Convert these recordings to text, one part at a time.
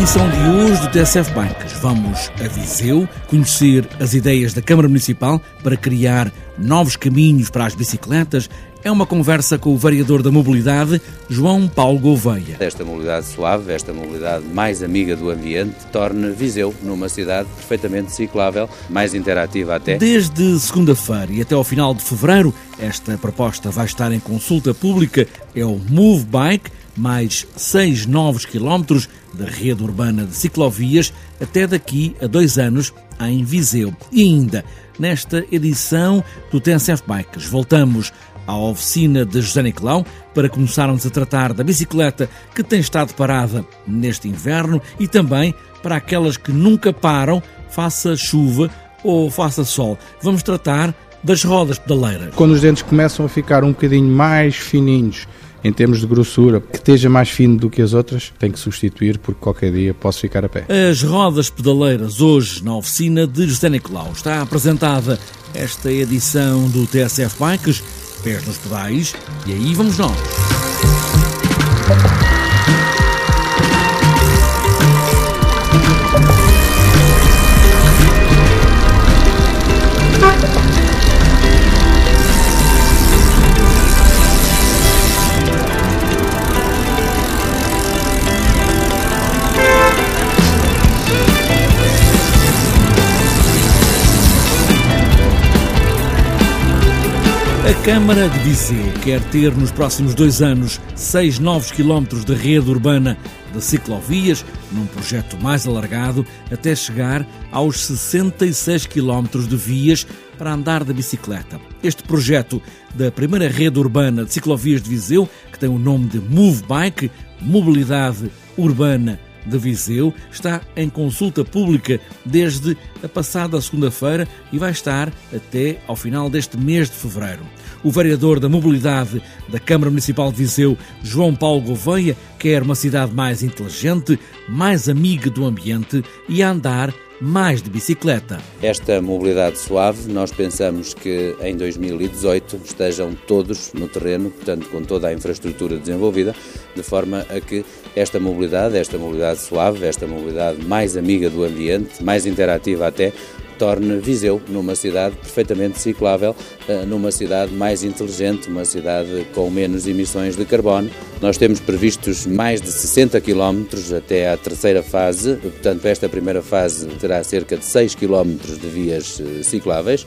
edição de hoje do TSF Bikes, vamos a Viseu conhecer as ideias da Câmara Municipal para criar novos caminhos para as bicicletas. É uma conversa com o vereador da Mobilidade, João Paulo Gouveia. Esta mobilidade suave, esta mobilidade mais amiga do ambiente, torna Viseu numa cidade perfeitamente ciclável, mais interativa até. Desde segunda-feira e até ao final de fevereiro, esta proposta vai estar em consulta pública. É o Move Bike mais seis novos quilómetros da rede urbana de ciclovias até daqui a dois anos em Viseu. E ainda, nesta edição do TNCF Bikes, voltamos à oficina de José Nicolau para começarmos a tratar da bicicleta que tem estado parada neste inverno e também para aquelas que nunca param, faça chuva ou faça sol. Vamos tratar das rodas pedaleiras. Quando os dentes começam a ficar um bocadinho mais fininhos em termos de grossura, que esteja mais fino do que as outras, tem que substituir porque qualquer dia posso ficar a pé. As rodas pedaleiras hoje na oficina de José Nicolau. Está apresentada esta edição do TSF Bikes, pés nos pedais, e aí vamos nós. A Câmara de Viseu quer ter nos próximos dois anos seis novos quilómetros de rede urbana de ciclovias, num projeto mais alargado, até chegar aos 66 quilómetros de vias para andar de bicicleta. Este projeto da primeira rede urbana de ciclovias de Viseu, que tem o nome de Move Bike, Mobilidade Urbana de Viseu está em consulta pública desde a passada segunda-feira e vai estar até ao final deste mês de fevereiro. O vereador da Mobilidade da Câmara Municipal de Viseu, João Paulo Gouveia, quer uma cidade mais inteligente, mais amiga do ambiente e a andar mais de bicicleta. Esta mobilidade suave, nós pensamos que em 2018 estejam todos no terreno, portanto, com toda a infraestrutura desenvolvida, de forma a que esta mobilidade, esta mobilidade suave, esta mobilidade mais amiga do ambiente, mais interativa até, torne Viseu numa cidade perfeitamente ciclável, eh, numa cidade mais inteligente, uma cidade com menos emissões de carbono. Nós temos previstos mais de 60 km até à terceira fase, portanto, esta primeira fase terá cerca de 6 km de vias eh, cicláveis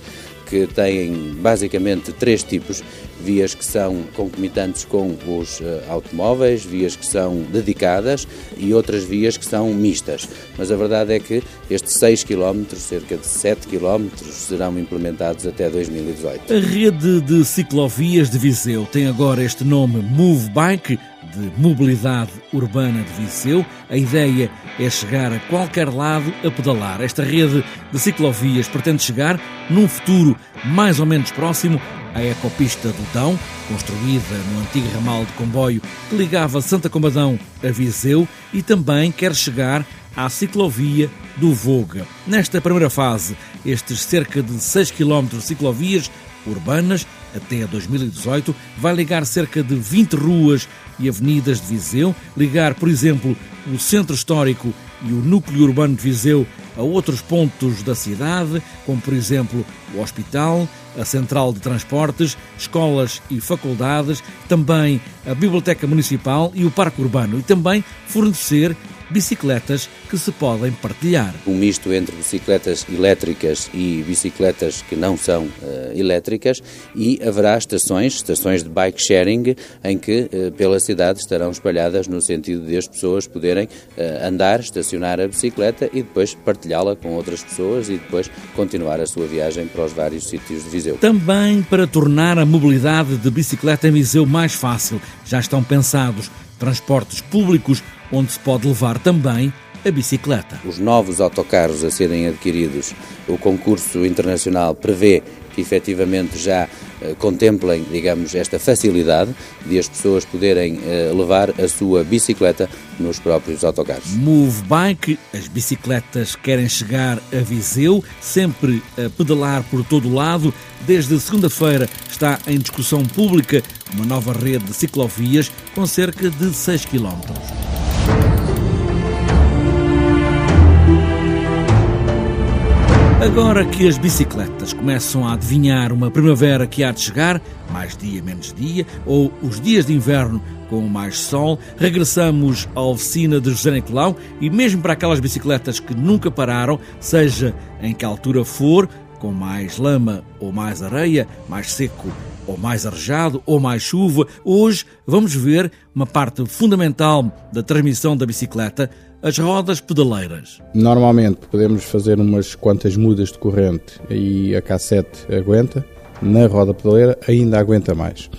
que têm basicamente três tipos: vias que são concomitantes com os uh, automóveis, vias que são dedicadas e outras vias que são mistas. Mas a verdade é que estes 6 km, cerca de 7 km, serão implementados até 2018. A rede de ciclovias de Viseu tem agora este nome Move Bike de mobilidade urbana de Viseu. A ideia é chegar a qualquer lado a pedalar. Esta rede de ciclovias pretende chegar, num futuro mais ou menos próximo, à ecopista do Dão, construída no antigo ramal de comboio que ligava Santa Combadão a Viseu, e também quer chegar à ciclovia do Voga. Nesta primeira fase, estes cerca de 6 km de ciclovias urbanas até 2018 vai ligar cerca de 20 ruas e avenidas de Viseu, ligar, por exemplo, o centro histórico e o núcleo urbano de Viseu a outros pontos da cidade, como por exemplo o hospital, a central de transportes, escolas e faculdades, também a biblioteca municipal e o parque urbano, e também fornecer bicicletas que se podem partilhar. Um misto entre bicicletas elétricas e bicicletas que não são uh, elétricas e haverá estações, estações de bike sharing, em que uh, pela cidade estarão espalhadas no sentido de as pessoas poderem uh, andar, estacionar a bicicleta e depois partilhá-la com outras pessoas e depois continuar a sua viagem para os vários sítios de Viseu. Também para tornar a mobilidade de bicicleta em Viseu mais fácil, já estão pensados transportes públicos onde se pode levar também a bicicleta. Os novos autocarros a serem adquiridos, o concurso internacional prevê que efetivamente já eh, contemplem, digamos, esta facilidade de as pessoas poderem eh, levar a sua bicicleta nos próprios autocarros. Move Bike, as bicicletas querem chegar a Viseu, sempre a pedalar por todo o lado. Desde segunda-feira está em discussão pública uma nova rede de ciclovias com cerca de 6 quilómetros. Agora que as bicicletas começam a adivinhar uma primavera que há de chegar, mais dia menos dia, ou os dias de inverno com mais sol, regressamos à oficina de José Nicolau e mesmo para aquelas bicicletas que nunca pararam, seja em que altura for, com mais lama ou mais areia, mais seco ou mais arejado ou mais chuva, hoje vamos ver uma parte fundamental da transmissão da bicicleta, as rodas pedaleiras. Normalmente podemos fazer umas quantas mudas de corrente e a cassete aguenta, na roda pedaleira ainda aguenta mais.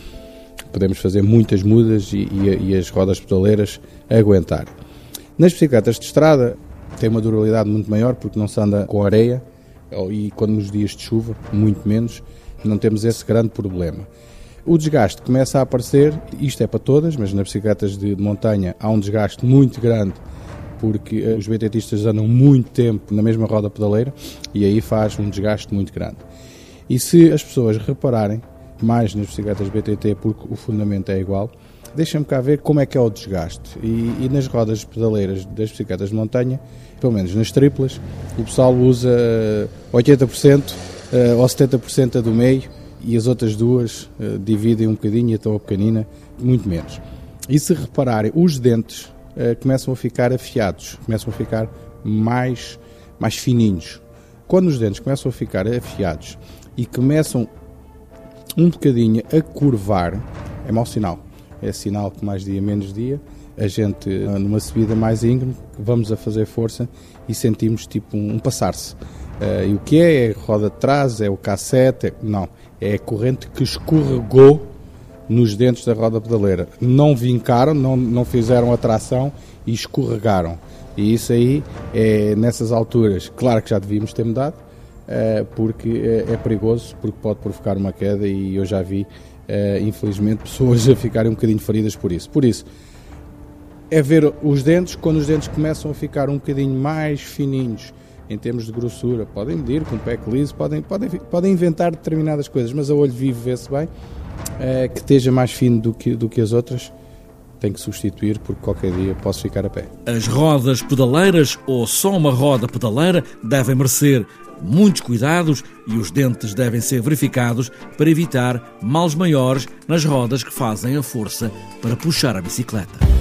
Podemos fazer muitas mudas e, e, e as rodas pedaleiras aguentar. Nas bicicletas de estrada tem uma durabilidade muito maior porque não se anda com areia e quando nos dias de chuva, muito menos, não temos esse grande problema. O desgaste começa a aparecer, isto é para todas, mas nas bicicletas de montanha há um desgaste muito grande porque eh, os BTTistas andam muito tempo na mesma roda pedaleira e aí faz um desgaste muito grande. E se as pessoas repararem mais nas bicicletas BTT, porque o fundamento é igual, deixem-me cá ver como é que é o desgaste. E, e, nas rodas pedaleiras das bicicletas de montanha, pelo menos nas triplas, o pessoal usa 80% uh, ou 70% do meio e as outras duas uh, dividem um bocadinho e a pequenina, muito menos. E se repararem, os dentes uh, começam a ficar afiados, começam a ficar mais, mais fininhos. Quando os dentes começam a ficar afiados e começam um bocadinho a curvar, é mau sinal. É sinal que mais dia menos dia, a gente numa subida mais íngreme, vamos a fazer força e sentimos tipo um, um passar-se. Uh, e o que é? É a roda de trás? É o cassete? É... Não. É a corrente que escorregou nos dentes da roda pedaleira. Não vincaram, não, não fizeram atração e escorregaram. E isso aí, é, nessas alturas, claro que já devíamos ter mudado, uh, porque é, é, perigoso, porque pode provocar uma queda e eu já vi, uh, infelizmente, pessoas a ficarem um bocadinho feridas por isso. Por isso, é ver os dentes, quando os dentes começam a ficar um bocadinho mais fininhos, em termos de grossura. Podem medir com pack liso, podem, podem, podem inventar determinadas coisas, mas a olho vivo vê-se bem é, que esteja mais fino do que, do que as outras. Tem que substituir porque qualquer dia posso ficar a pé. As rodas pedaleiras ou só uma roda pedaleira devem merecer muitos cuidados e os dentes devem ser verificados para evitar males maiores nas rodas que fazem a força para puxar a bicicleta.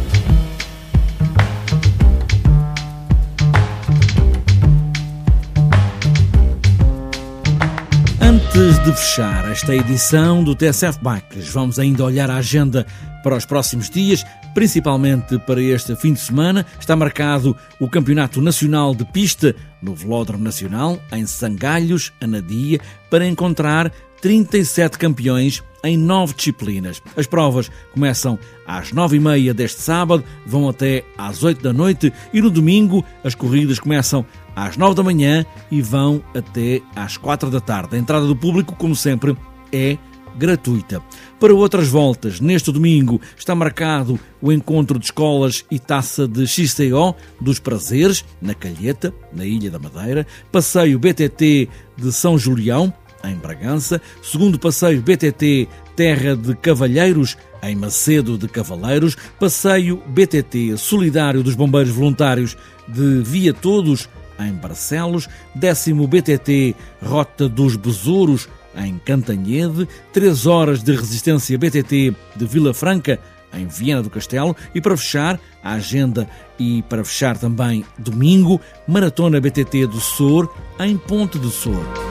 De fechar esta edição do TSF Bikes, vamos ainda olhar a agenda para os próximos dias, principalmente para este fim de semana. Está marcado o Campeonato Nacional de Pista no Velódromo Nacional, em Sangalhos, Anadia, para encontrar 37 campeões em nove disciplinas. As provas começam às nove e meia deste sábado, vão até às oito da noite e no domingo as corridas começam às 9 da manhã e vão até às 4 da tarde. A entrada do público, como sempre, é gratuita. Para outras voltas, neste domingo está marcado o encontro de escolas e taça de XCO dos Prazeres, na Calheta, na Ilha da Madeira, passeio BTT de São Julião, em Bragança, segundo passeio BTT Terra de Cavalheiros, em Macedo de Cavaleiros, passeio BTT Solidário dos Bombeiros Voluntários de Via Todos, em Barcelos, décimo BTT Rota dos Besouros, em Cantanhede, 3 horas de resistência BTT de Vila Franca, em Viena do Castelo, e para fechar a agenda. E para fechar também domingo, Maratona BTT do Sor, em Ponte do Sor.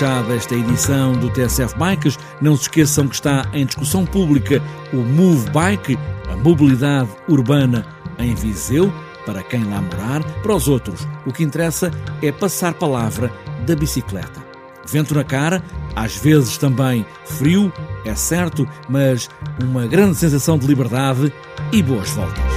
Fechada esta edição do TSF Bikes. Não se esqueçam que está em discussão pública o Move Bike, a mobilidade urbana em Viseu, para quem lá morar. Para os outros, o que interessa é passar palavra da bicicleta. Vento na cara, às vezes também frio, é certo, mas uma grande sensação de liberdade e boas voltas.